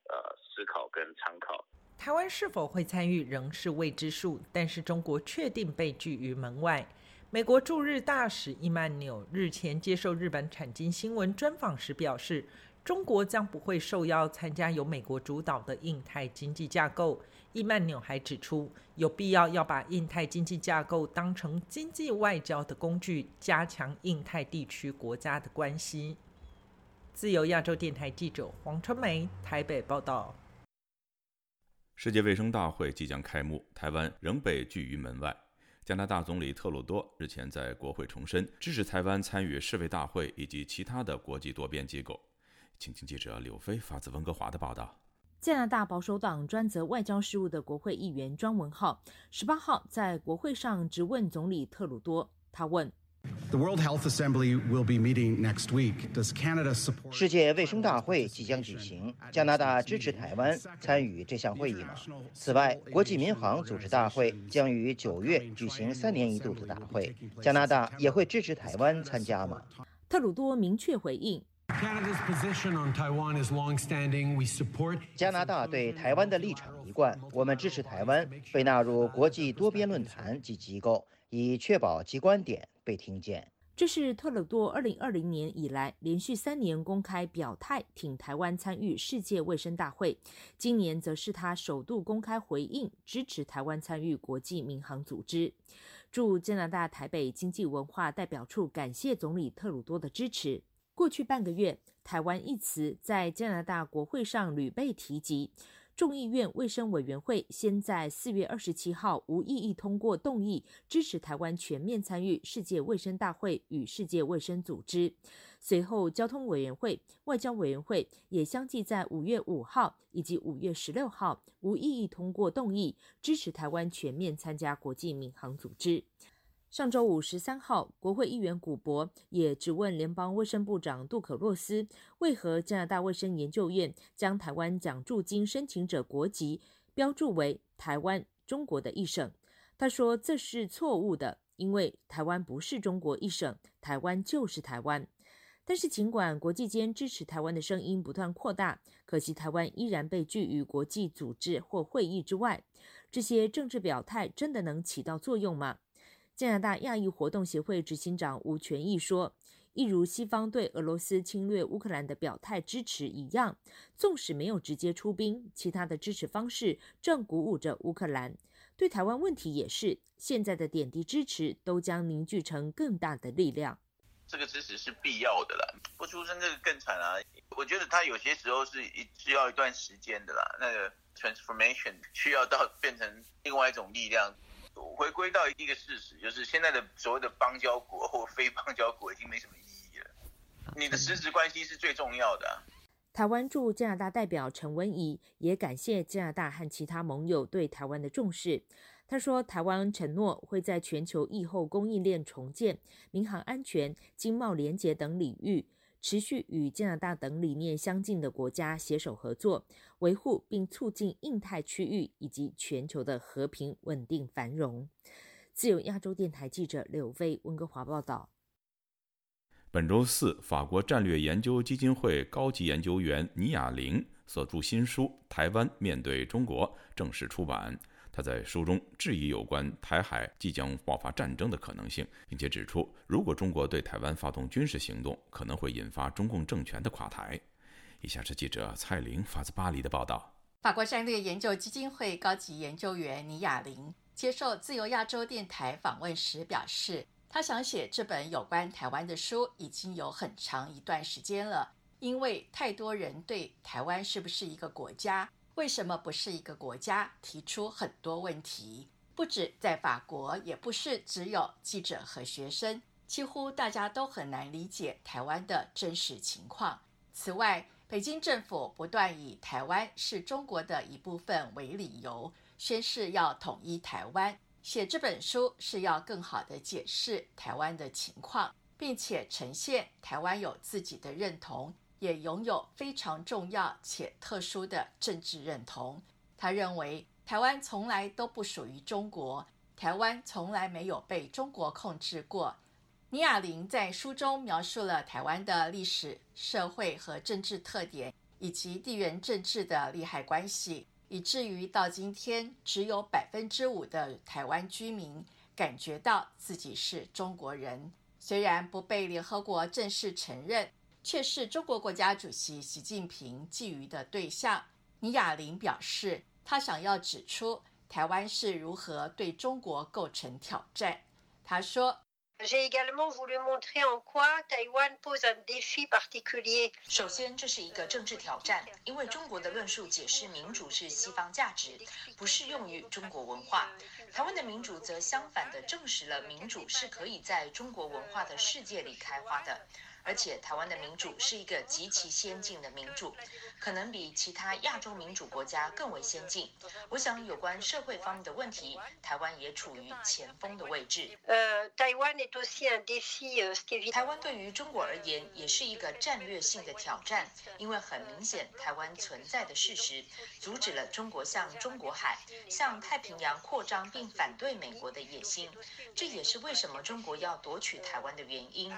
呃思考跟参考。台湾是否会参与仍是未知数，但是中国确定被拒于门外。美国驻日大使伊曼纽日前接受日本产经新闻专访时表示。中国将不会受邀参加由美国主导的印太经济架构。伊曼纽还指出，有必要要把印太经济架构当成经济外交的工具，加强印太地区国家的关系。自由亚洲电台记者黄春梅台北报道。世界卫生大会即将开幕，台湾仍被拒于门外。加拿大总理特鲁多日前在国会重申支持台湾参与世卫大会以及其他的国际多边机构。请听记者柳飞发自温哥华的报道。加拿大保守党专责外交事务的国会议员庄文浩十八号在国会上质问总理特鲁多，他问。世界卫生大会即将举行，加拿大支持台湾参与这项会议吗？此外，国际民航组织大会将于九月举行三年一度的大会，加拿大也会支持台湾参加吗？特鲁多明确回应：加拿大对台湾的立场一贯，我们支持台湾被纳入国际多边论坛及机构，以确保其观点。被听见，这是特鲁多二零二零年以来连续三年公开表态挺台湾参与世界卫生大会，今年则是他首度公开回应支持台湾参与国际民航组织。驻加拿大台北经济文化代表处感谢总理特鲁多的支持。过去半个月，台湾一词在加拿大国会上屡被提及。众议院卫生委员会先在四月二十七号无异议通过动议，支持台湾全面参与世界卫生大会与世界卫生组织。随后，交通委员会、外交委员会也相继在五月五号以及五月十六号无异议通过动议，支持台湾全面参加国际民航组织。上周五十三号，国会议员古博也质问联邦卫生部长杜可洛斯，为何加拿大卫生研究院将台湾奖助金申请者国籍标注为台湾中国的一省？他说这是错误的，因为台湾不是中国一省，台湾就是台湾。但是，尽管国际间支持台湾的声音不断扩大，可惜台湾依然被拒于国际组织或会议之外。这些政治表态真的能起到作用吗？加拿大亚裔活动协会执行长吴权义说：“一如西方对俄罗斯侵略乌克兰的表态支持一样，纵使没有直接出兵，其他的支持方式正鼓舞着乌克兰。对台湾问题也是，现在的点滴支持都将凝聚成更大的力量。这个支持是必要的啦，不出声这个更惨啊！我觉得他有些时候是一需要一段时间的啦，那个 transformation 需要到变成另外一种力量。”回归到一个事实，就是现在的所谓的邦交国或非邦交国已经没什么意义了。你的实质关系是最重要的。台湾驻加拿大代表陈文仪也感谢加拿大和其他盟友对台湾的重视。他说，台湾承诺会在全球疫后供应链重建、民航安全、经贸联结等领域。持续与加拿大等理念相近的国家携手合作，维护并促进印太区域以及全球的和平、稳定、繁荣。自由亚洲电台记者柳飞温哥华报道。本周四，法国战略研究基金会高级研究员倪亚玲所著新书《台湾面对中国》正式出版。他在书中质疑有关台海即将爆发战争的可能性，并且指出，如果中国对台湾发动军事行动，可能会引发中共政权的垮台。以下是记者蔡玲发自巴黎的报道。法国战略研究基金会高级研究员倪亚玲接受自由亚洲电台访问时表示，他想写这本有关台湾的书已经有很长一段时间了，因为太多人对台湾是不是一个国家。为什么不是一个国家？提出很多问题，不止在法国，也不是只有记者和学生，几乎大家都很难理解台湾的真实情况。此外，北京政府不断以台湾是中国的一部分为理由，宣誓要统一台湾。写这本书是要更好地解释台湾的情况，并且呈现台湾有自己的认同。也拥有非常重要且特殊的政治认同。他认为，台湾从来都不属于中国，台湾从来没有被中国控制过。倪亚玲在书中描述了台湾的历史、社会和政治特点，以及地缘政治的利害关系，以至于到今天，只有百分之五的台湾居民感觉到自己是中国人，虽然不被联合国正式承认。却是中国国家主席习近平觊觎的对象。倪亚玲表示，他想要指出台湾是如何对中国构成挑战。他说：“首先，这是一个政治挑战，因为中国的论述解释民主是西方价值，不适用于中国文化。台湾的民主则相反的证实了民主是可以在中国文化的世界里开花的。而且，台湾的民主是一个极其先进的民主，可能比其他亚洲民主国家更为先进。我想，有关社会方面的问题，台湾也处于前锋的位置。呃，台湾对于中国而言也是一个战略性的挑战，因为很明显，台湾存在的事实阻止了中国向中国海、向太平洋扩张，并反对美国的野心。这也是为什么中国要夺取台湾的原因。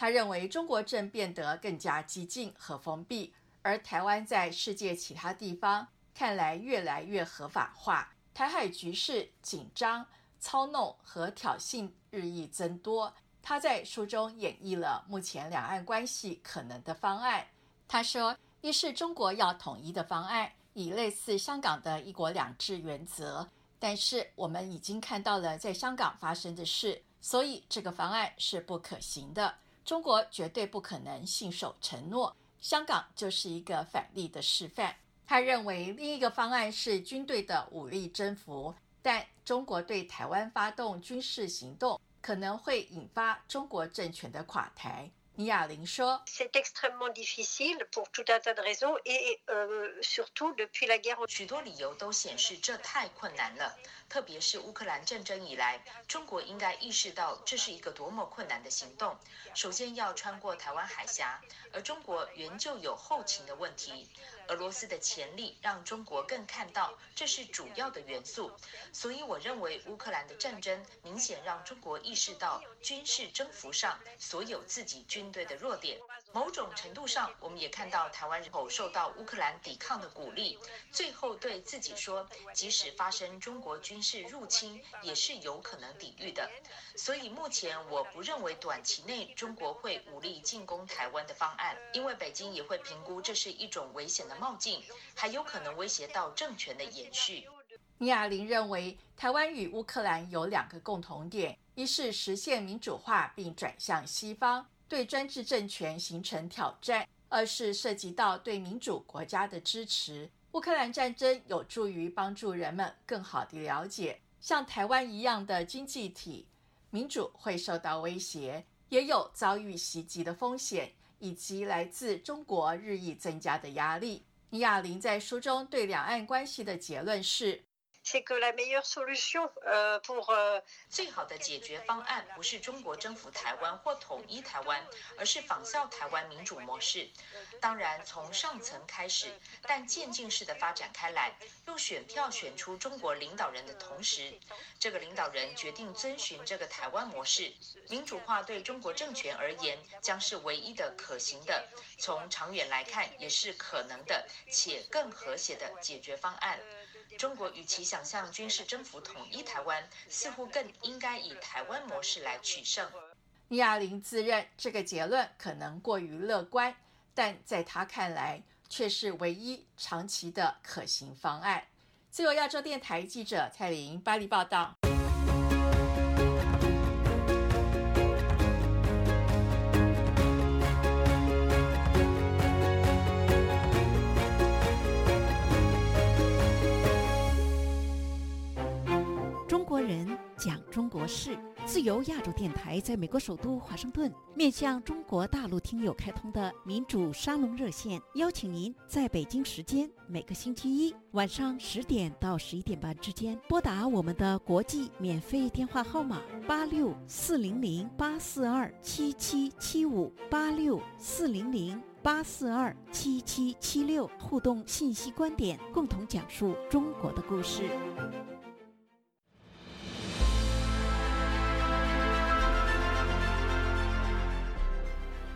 他认为中国正变得更加激进和封闭，而台湾在世界其他地方看来越来越合法化。台海局势紧张、操弄和挑衅日益增多。他在书中演绎了目前两岸关系可能的方案。他说：“一是中国要统一的方案，以类似香港的一国两制原则，但是我们已经看到了在香港发生的事，所以这个方案是不可行的。”中国绝对不可能信守承诺，香港就是一个反例的示范。他认为另一个方案是军队的武力征服，但中国对台湾发动军事行动可能会引发中国政权的垮台。尼亚林说：“许多理由都显示这太困难了，特别是乌克兰战争以来，中国应该意识到这是一个多么困难的行动。首先要穿过台湾海峡，而中国原就有后勤的问题。”俄罗斯的潜力让中国更看到这是主要的元素，所以我认为乌克兰的战争明显让中国意识到军事征服上所有自己军队的弱点。某种程度上，我们也看到台湾人口受到乌克兰抵抗的鼓励，最后对自己说，即使发生中国军事入侵，也是有可能抵御的。所以目前我不认为短期内中国会武力进攻台湾的方案，因为北京也会评估这是一种危险的。冒进还有可能威胁到政权的延续。尼亚林认为，台湾与乌克兰有两个共同点：一是实现民主化并转向西方，对专制政权形成挑战；二是涉及到对民主国家的支持。乌克兰战争有助于帮助人们更好地了解，像台湾一样的经济体，民主会受到威胁，也有遭遇袭击的风险，以及来自中国日益增加的压力。尼亚林在书中对两岸关系的结论是。最好的解决方案不是中国征服台湾或统一台湾，而是仿效台湾民主模式。当然，从上层开始，但渐进式的发展开来。用选票选出中国领导人的同时，这个领导人决定遵循这个台湾模式。民主化对中国政权而言将是唯一的可行的，从长远来看也是可能的且更和谐的解决方案。中国与其想象军事征服统一台湾，似乎更应该以台湾模式来取胜。尼亚林自认这个结论可能过于乐观，但在他看来却是唯一长期的可行方案。自由亚洲电台记者蔡玲巴黎报道。人讲中国事，自由亚洲电台在美国首都华盛顿面向中国大陆听友开通的民主沙龙热线，邀请您在北京时间每个星期一晚上十点到十一点半之间拨打我们的国际免费电话号码八六四零零八四二七七七五八六四零零八四二七七七六，互动信息观点，共同讲述中国的故事。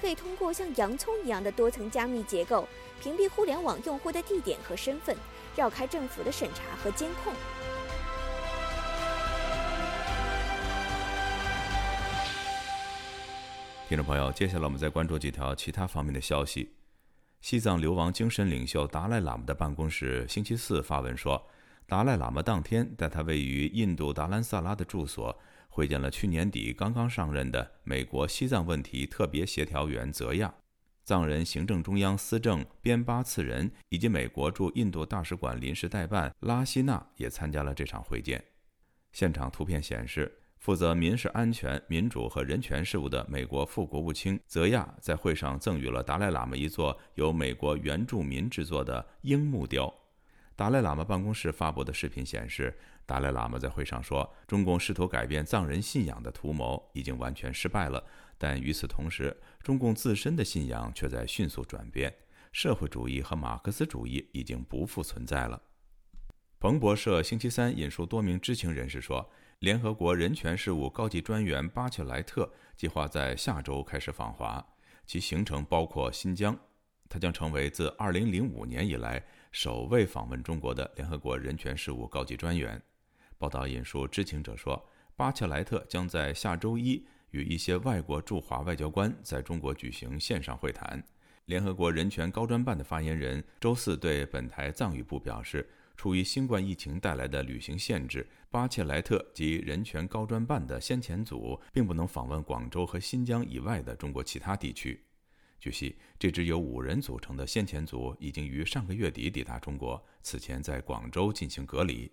可以通过像洋葱一样的多层加密结构，屏蔽互联网用户的地点和身份，绕开政府的审查和监控。听众朋友，接下来我们再关注几条其他方面的消息。西藏流亡精神领袖达赖喇嘛的办公室星期四发文说，达赖喇嘛当天在他位于印度达兰萨拉的住所。会见了去年底刚刚上任的美国西藏问题特别协调员泽亚，藏人行政中央司政边巴次仁以及美国驻印度大使馆临时代办拉希纳也参加了这场会见。现场图片显示，负责民事安全、民主和人权事务的美国副国务卿泽亚在会上赠予了达赖喇嘛一座由美国原住民制作的鹰木雕。达赖喇嘛办公室发布的视频显示。达赖喇嘛在会上说：“中共试图改变藏人信仰的图谋已经完全失败了，但与此同时，中共自身的信仰却在迅速转变。社会主义和马克思主义已经不复存在了。”彭博社星期三引述多名知情人士说，联合国人权事务高级专员巴切莱特计划在下周开始访华，其行程包括新疆。他将成为自2005年以来首位访问中国的联合国人权事务高级专员。报道引述知情者说，巴切莱特将在下周一与一些外国驻华外交官在中国举行线上会谈。联合国人权高专办的发言人周四对本台藏语部表示，出于新冠疫情带来的旅行限制，巴切莱特及人权高专办的先遣组并不能访问广州和新疆以外的中国其他地区。据悉，这支由五人组成的先遣组已经于上个月底抵达中国，此前在广州进行隔离。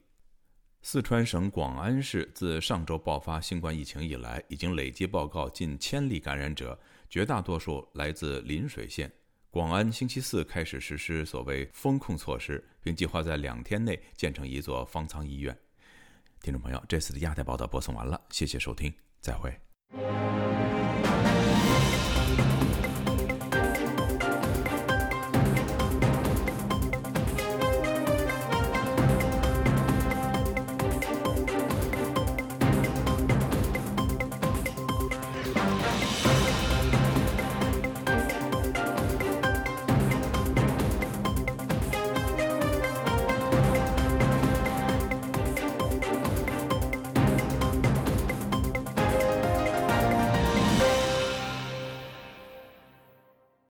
四川省广安市自上周爆发新冠疫情以来，已经累计报告近千例感染者，绝大多数来自邻水县。广安星期四开始实施所谓封控措施，并计划在两天内建成一座方舱医院。听众朋友，这次的亚太报道播送完了，谢谢收听，再会。